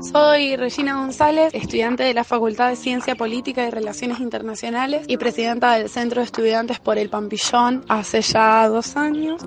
Soy Regina González, estudiante de la Facultad de Ciencia Política y Relaciones Internacionales y presidenta del Centro de Estudiantes por el Pampillón hace ya dos años.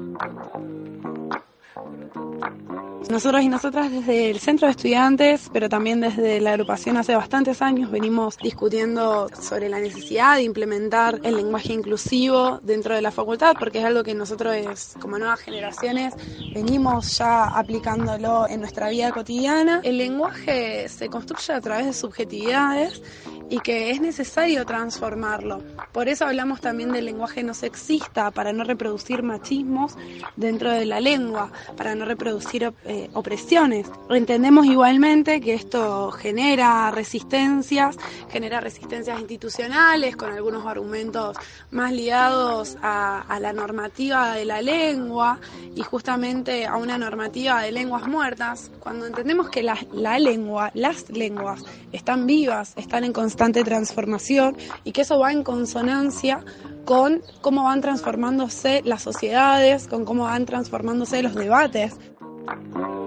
Nosotros y nosotras desde el centro de estudiantes, pero también desde la agrupación hace bastantes años, venimos discutiendo sobre la necesidad de implementar el lenguaje inclusivo dentro de la facultad, porque es algo que nosotros como nuevas generaciones venimos ya aplicándolo en nuestra vida cotidiana. El lenguaje se construye a través de subjetividades y que es necesario transformarlo. Por eso hablamos también del lenguaje no sexista, para no reproducir machismos dentro de la lengua, para no reproducir opresiones. Entendemos igualmente que esto genera resistencias, genera resistencias institucionales con algunos argumentos más ligados a, la normativa de la lengua y justamente a una normativa de lenguas muertas. Cuando entendemos que la lengua, las lenguas están vivas, están en constante transformación y que eso va en consonancia con cómo van transformándose las sociedades, con cómo van transformándose los debates. Thank you.